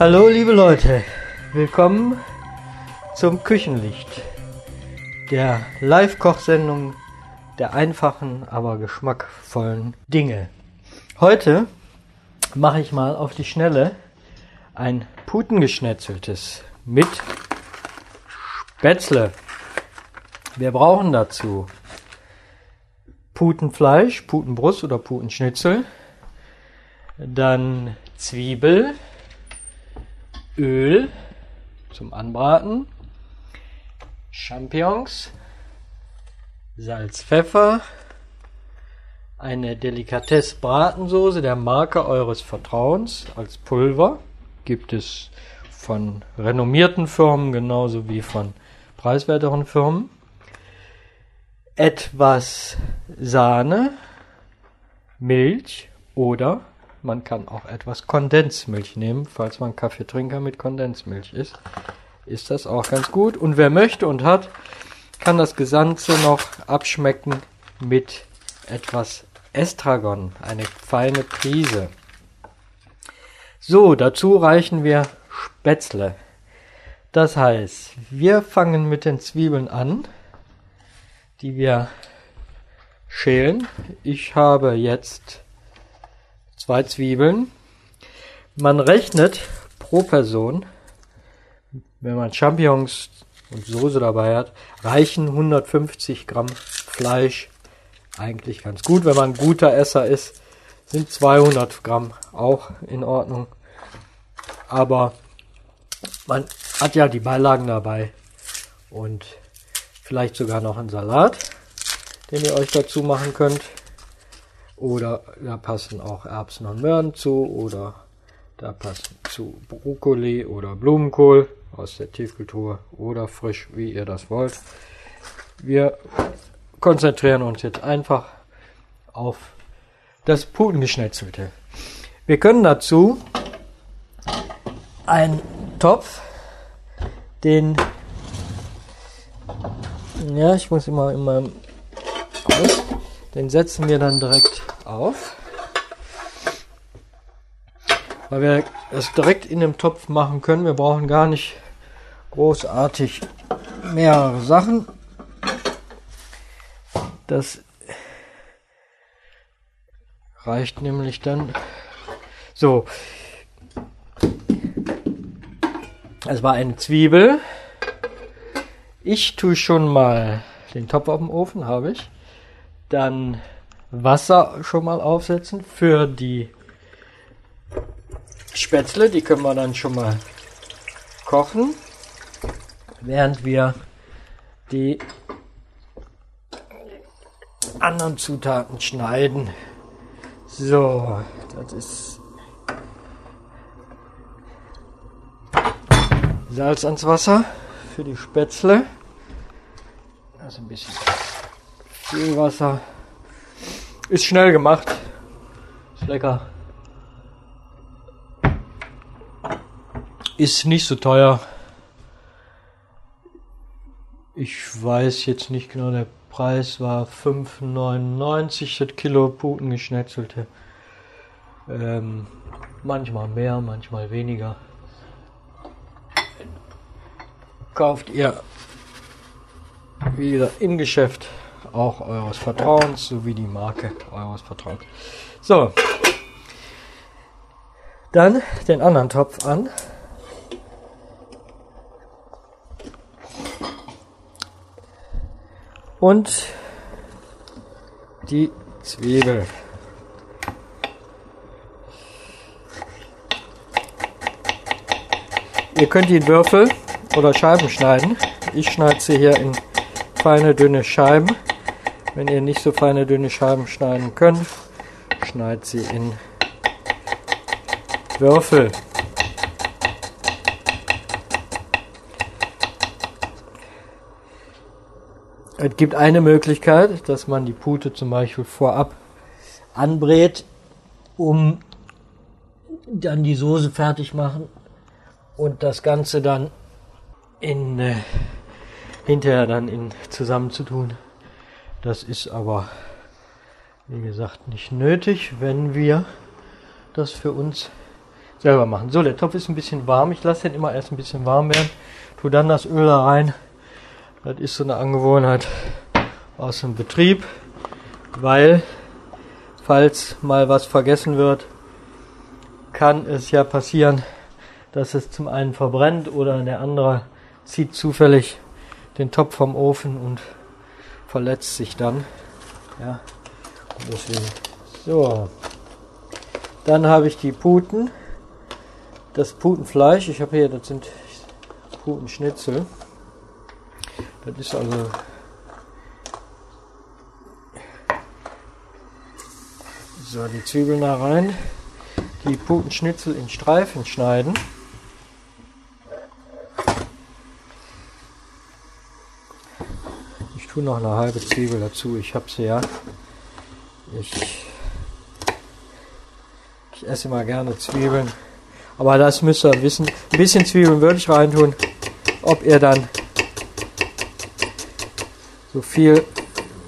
Hallo liebe Leute, willkommen zum Küchenlicht, der Live-Kochsendung der einfachen, aber geschmackvollen Dinge. Heute mache ich mal auf die Schnelle ein Putengeschnetzeltes mit Spätzle. Wir brauchen dazu Putenfleisch, Putenbrust oder Putenschnitzel, dann Zwiebel, Öl zum Anbraten, Champignons, Salz, Pfeffer, eine Delikatesse Bratensoße der Marke eures Vertrauens als Pulver. Gibt es von renommierten Firmen genauso wie von preiswerteren Firmen. Etwas Sahne, Milch oder man kann auch etwas Kondensmilch nehmen, falls man Kaffeetrinker mit Kondensmilch ist. Ist das auch ganz gut. Und wer möchte und hat, kann das Gesamte noch abschmecken mit etwas Estragon, eine feine Prise. So, dazu reichen wir Spätzle. Das heißt, wir fangen mit den Zwiebeln an, die wir schälen. Ich habe jetzt zwei Zwiebeln. Man rechnet pro Person, wenn man Champignons und Soße dabei hat, reichen 150 Gramm Fleisch eigentlich ganz gut. Wenn man ein guter Esser ist, sind 200 Gramm auch in Ordnung. Aber man hat ja die Beilagen dabei und vielleicht sogar noch einen Salat, den ihr euch dazu machen könnt. Oder da passen auch Erbsen und Möhren zu oder da passen zu Brokkoli oder Blumenkohl aus der Tiefkultur oder frisch, wie ihr das wollt. Wir konzentrieren uns jetzt einfach auf das Putengeschnetzelte. Wir können dazu einen Topf, den ja, ich muss immer in meinem den setzen wir dann direkt auf. Weil wir es direkt in dem Topf machen können. Wir brauchen gar nicht großartig mehrere Sachen. Das reicht nämlich dann. So. Es war eine Zwiebel. Ich tue schon mal den Topf auf dem Ofen, habe ich. Dann Wasser schon mal aufsetzen für die Spätzle. Die können wir dann schon mal kochen, während wir die anderen Zutaten schneiden. So, das ist Salz ans Wasser für die Spätzle. Ist ein bisschen viel Wasser. Ist schnell gemacht. Ist lecker. Ist nicht so teuer. Ich weiß jetzt nicht genau, der Preis war 5,99 das Kilo Puten geschnetzelte. Ähm, manchmal mehr, manchmal weniger. Kauft ihr wieder im Geschäft auch eures Vertrauens sowie die Marke eures Vertrauens. So, dann den anderen Topf an. Und die Zwiebel. Ihr könnt die in Würfel oder Scheiben schneiden. Ich schneide sie hier in feine dünne Scheiben. Wenn ihr nicht so feine dünne Scheiben schneiden könnt, schneidet sie in Würfel. Es gibt eine Möglichkeit, dass man die Pute zum Beispiel vorab anbrät, um dann die Soße fertig machen und das Ganze dann in äh, hinterher dann in zusammenzutun. Das ist aber, wie gesagt, nicht nötig, wenn wir das für uns selber machen. So, der Topf ist ein bisschen warm. Ich lasse den immer erst ein bisschen warm werden. Tu dann das Öl da rein. Das ist so eine Angewohnheit aus dem Betrieb, weil falls mal was vergessen wird, kann es ja passieren, dass es zum einen verbrennt oder der andere zieht zufällig den Topf vom Ofen und verletzt sich dann. Ja, deswegen. So. Dann habe ich die Puten. Das Putenfleisch. Ich habe hier, das sind Putenschnitzel. Das ist also so die Zwiebeln da rein, die Putenschnitzel in Streifen schneiden. Ich tue noch eine halbe Zwiebel dazu. Ich habe sie ja. Ich, ich esse immer gerne Zwiebeln. Aber das müsst ihr wissen. Ein bisschen Zwiebeln würde ich reintun. Ob ihr dann so viel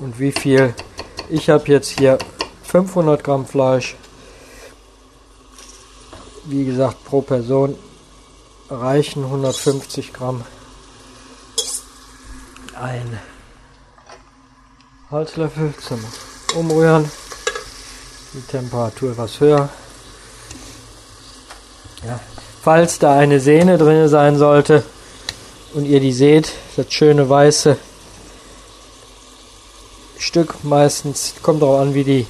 und wie viel. Ich habe jetzt hier 500 Gramm Fleisch. Wie gesagt, pro Person reichen 150 Gramm. Ein Holzlöffel zum Umrühren. Die Temperatur etwas höher. Ja. Falls da eine Sehne drin sein sollte und ihr die seht, das schöne weiße Stück meistens, kommt darauf an, wie die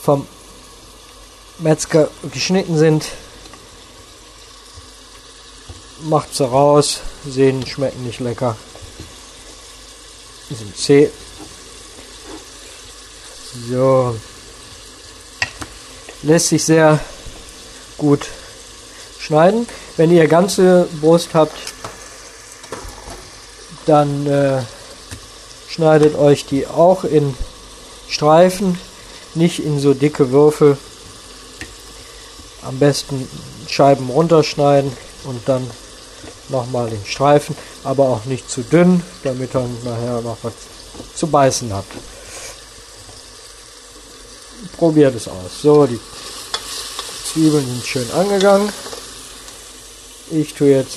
vom Metzger geschnitten sind. Macht sie raus, sehen, schmecken nicht lecker. Sind zäh. So. Lässt sich sehr gut schneiden. Wenn ihr ganze Brust habt, dann äh, schneidet euch die auch in Streifen, nicht in so dicke Würfel. Am besten Scheiben runterschneiden und dann nochmal in Streifen, aber auch nicht zu dünn, damit ihr nachher noch was zu beißen habt. Probiert es aus. So, die Zwiebeln sind schön angegangen. Ich tue jetzt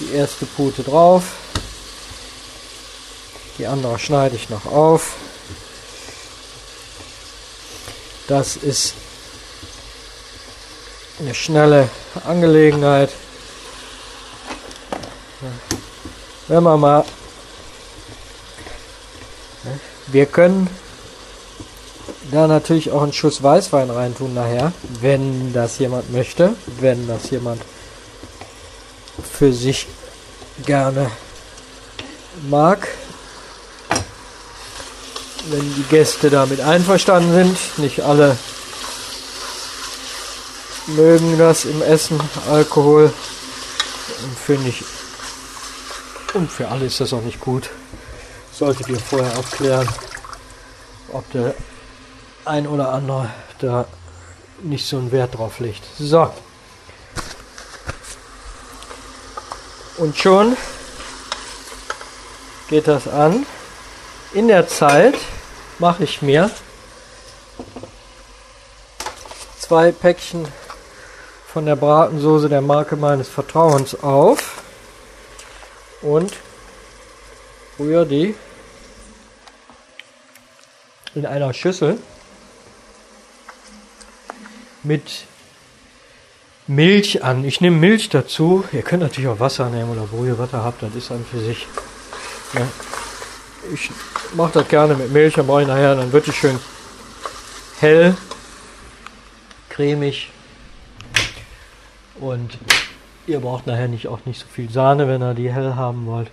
die erste Pute drauf. Die andere schneide ich noch auf. Das ist eine schnelle Angelegenheit. Wenn man mal, wir können da natürlich auch einen Schuss Weißwein reintun nachher, wenn das jemand möchte, wenn das jemand für sich gerne mag wenn die Gäste damit einverstanden sind. Nicht alle mögen das im Essen, Alkohol. Finde ich, und für alle ist das auch nicht gut. Solltet ihr vorher abklären, ob der ein oder andere da nicht so einen Wert drauf legt. So. Und schon geht das an. In der Zeit mache ich mir zwei Päckchen von der Bratensoße der Marke meines Vertrauens auf und rühre die in einer Schüssel mit Milch an. Ich nehme Milch dazu. Ihr könnt natürlich auch Wasser nehmen oder wo ihr Wasser habt, das ist an für sich. Ja. Ich mache das gerne mit Milch, dann brauche ich nachher, dann wird es schön hell, cremig und ihr braucht nachher nicht auch nicht so viel Sahne, wenn ihr die hell haben wollt.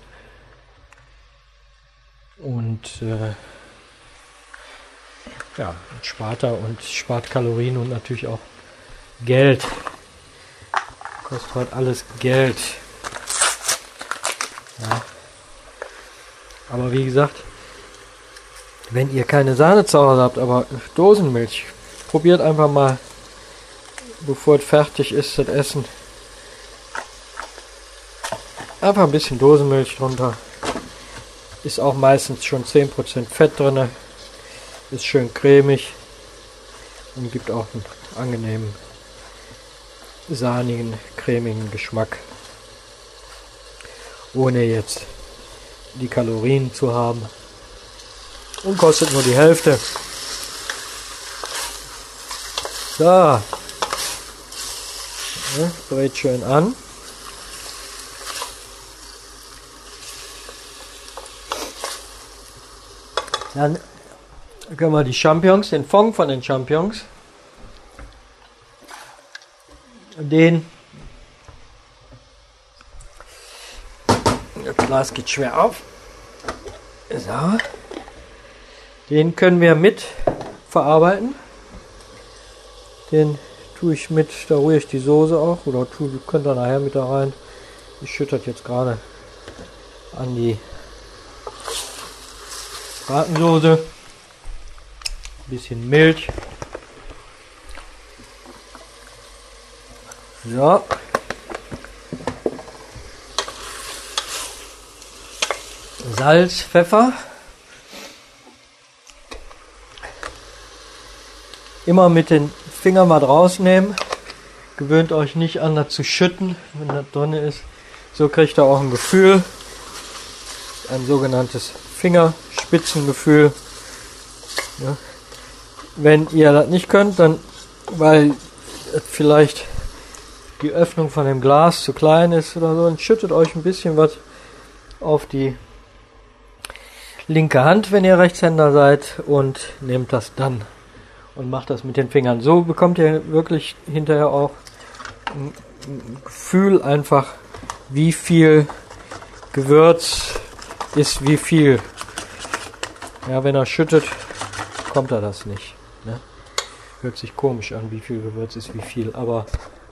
Und äh, ja, spart er und spart Kalorien und natürlich auch Geld. Kostet halt alles Geld. Ja. Aber wie gesagt, wenn ihr keine Sahne zu Hause habt, aber Dosenmilch, probiert einfach mal, bevor es fertig ist, das Essen. Einfach ein bisschen Dosenmilch drunter. Ist auch meistens schon 10% Fett drin. Ist schön cremig und gibt auch einen angenehmen sahnigen, cremigen Geschmack. Ohne jetzt die Kalorien zu haben. Und kostet nur die Hälfte. So. Ja, brät schön an. Dann können wir die Champions, den Fond von den Champions, den das Glas geht schwer auf. So. Den können wir mit verarbeiten. Den tue ich mit, da rühre ich die Soße auch oder tue, könnt ihr nachher mit da rein. Ich schütte jetzt gerade an die Bratensoße, bisschen Milch. So. Salz, Pfeffer. Immer mit den Fingern mal rausnehmen. Gewöhnt euch nicht an, das zu schütten, wenn das drin ist. So kriegt ihr auch ein Gefühl. Ein sogenanntes Fingerspitzengefühl. Ja. Wenn ihr das nicht könnt, dann weil vielleicht die Öffnung von dem Glas zu klein ist oder so, dann schüttet euch ein bisschen was auf die linke Hand, wenn ihr Rechtshänder seid und nehmt das dann und macht das mit den Fingern. So bekommt ihr wirklich hinterher auch ein Gefühl einfach, wie viel Gewürz ist wie viel. Ja, wenn er schüttet, kommt er das nicht. Hört sich komisch an, wie viel Gewürz ist wie viel, aber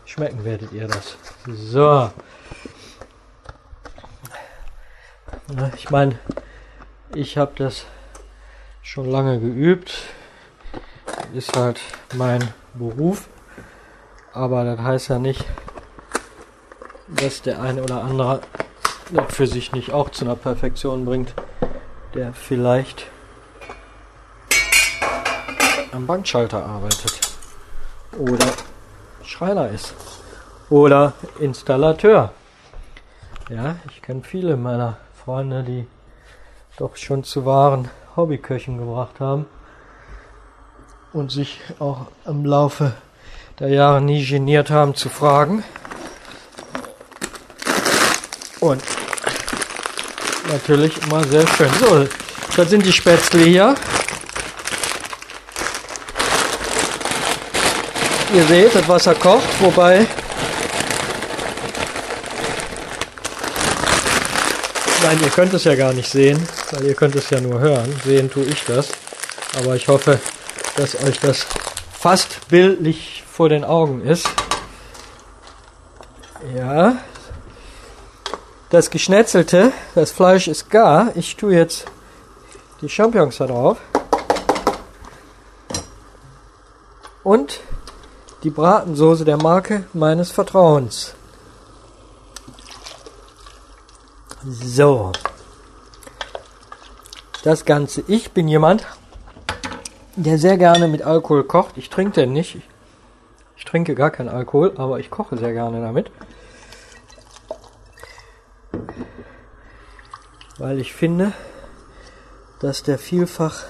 schmecken werdet ihr das. So. Ich meine, ich habe das schon lange geübt ist halt mein Beruf. Aber das heißt ja nicht, dass der eine oder andere das für sich nicht auch zu einer Perfektion bringt, der vielleicht am Bankschalter arbeitet oder Schreiner ist oder Installateur. Ja, ich kenne viele meiner Freunde, die doch schon zu wahren Hobbyköchen gebracht haben und sich auch im Laufe der Jahre nie geniert haben zu fragen. Und natürlich immer sehr schön. So, das sind die Spätzle hier. Ihr seht, das Wasser kocht, wobei Nein, ihr könnt es ja gar nicht sehen, weil ihr könnt es ja nur hören. Sehen tue ich das. Aber ich hoffe, dass euch das fast bildlich vor den Augen ist. Ja. Das Geschnetzelte, das Fleisch ist gar. Ich tue jetzt die Champignons da drauf. Und die Bratensoße der Marke meines Vertrauens. So. Das Ganze. Ich bin jemand, der sehr gerne mit Alkohol kocht. Ich trinke den nicht. Ich trinke gar keinen Alkohol, aber ich koche sehr gerne damit. Weil ich finde, dass der vielfach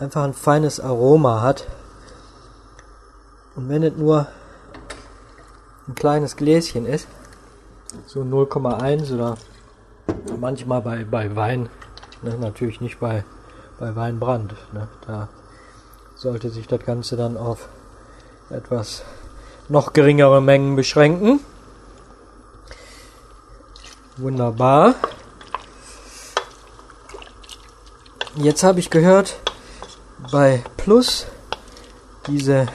einfach ein feines Aroma hat. Und wenn es nur ein kleines Gläschen ist, so 0,1 oder manchmal bei, bei Wein, ne, natürlich nicht bei bei Weinbrand. Ne? Da sollte sich das Ganze dann auf etwas noch geringere Mengen beschränken. Wunderbar. Jetzt habe ich gehört, bei Plus, diese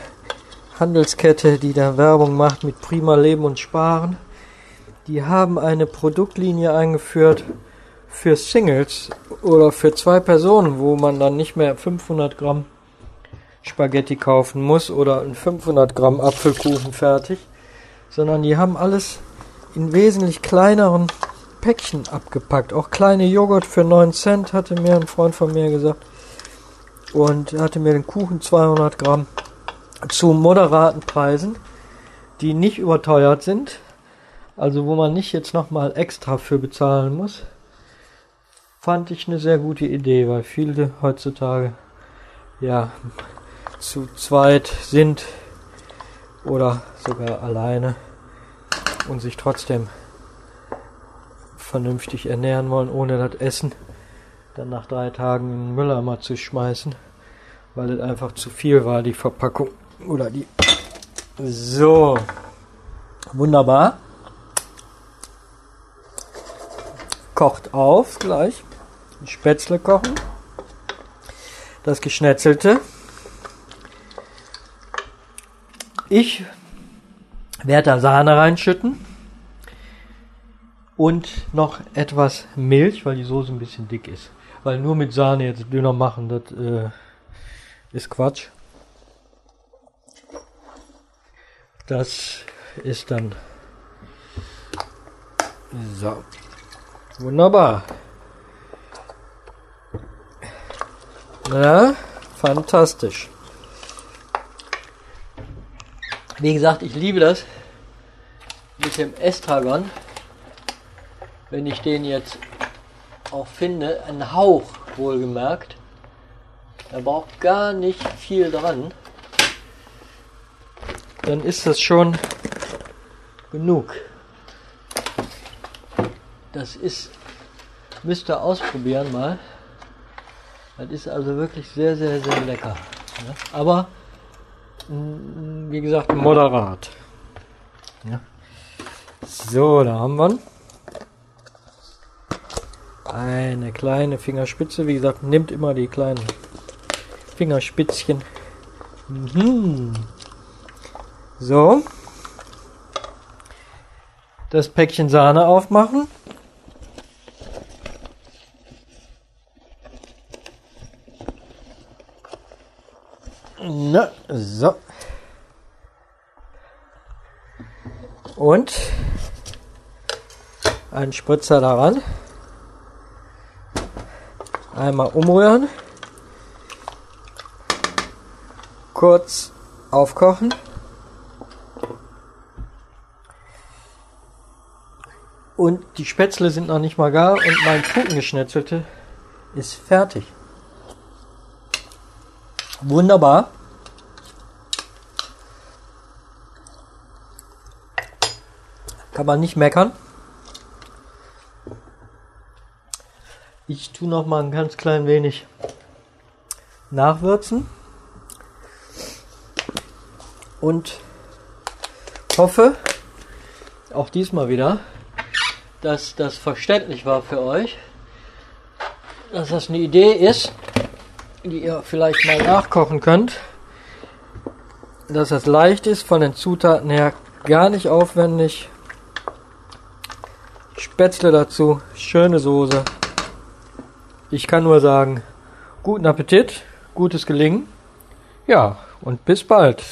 Handelskette, die da Werbung macht mit Prima Leben und Sparen, die haben eine Produktlinie eingeführt, für Singles oder für zwei Personen, wo man dann nicht mehr 500 Gramm Spaghetti kaufen muss oder ein 500 Gramm Apfelkuchen fertig, sondern die haben alles in wesentlich kleineren Päckchen abgepackt. Auch kleine Joghurt für 9 Cent hatte mir ein Freund von mir gesagt. Und hatte mir den Kuchen 200 Gramm zu moderaten Preisen die nicht überteuert sind, also wo man nicht jetzt nochmal extra für bezahlen muss, fand ich eine sehr gute Idee, weil viele heutzutage ja zu zweit sind oder sogar alleine und sich trotzdem vernünftig ernähren wollen, ohne das Essen dann nach drei Tagen in den Mülleimer zu schmeißen, weil es einfach zu viel war, die Verpackung oder die. So, wunderbar. Kocht auf gleich. Spätzle kochen. Das Geschnetzelte. Ich werde da Sahne reinschütten und noch etwas Milch, weil die Soße ein bisschen dick ist. Weil nur mit Sahne jetzt dünner machen, das äh, ist Quatsch. Das ist dann so. Wunderbar. Ja, fantastisch. Wie gesagt, ich liebe das mit dem Estragon wenn ich den jetzt auch finde, ein Hauch wohlgemerkt. Er braucht gar nicht viel dran. Dann ist das schon genug. Das ist, müsst ihr ausprobieren mal. Das ist also wirklich sehr, sehr, sehr lecker. Aber, mm, wie gesagt, moderat. So, da haben wir eine kleine Fingerspitze. Wie gesagt, nimmt immer die kleinen Fingerspitzchen. Mhm. So. Das Päckchen Sahne aufmachen. Na, so. Und ein Spritzer daran. Einmal umrühren. Kurz aufkochen. Und die Spätzle sind noch nicht mal gar und mein Kuchengeschnetzelte ist fertig. Wunderbar. Kann man nicht meckern. Ich tue noch mal ein ganz klein wenig nachwürzen und hoffe auch diesmal wieder, dass das verständlich war für euch, dass das eine Idee ist, die ihr vielleicht mal nachkochen könnt, dass das leicht ist, von den Zutaten her gar nicht aufwendig. Spätzle dazu, schöne Soße. Ich kann nur sagen, guten Appetit, gutes Gelingen. Ja, und bis bald.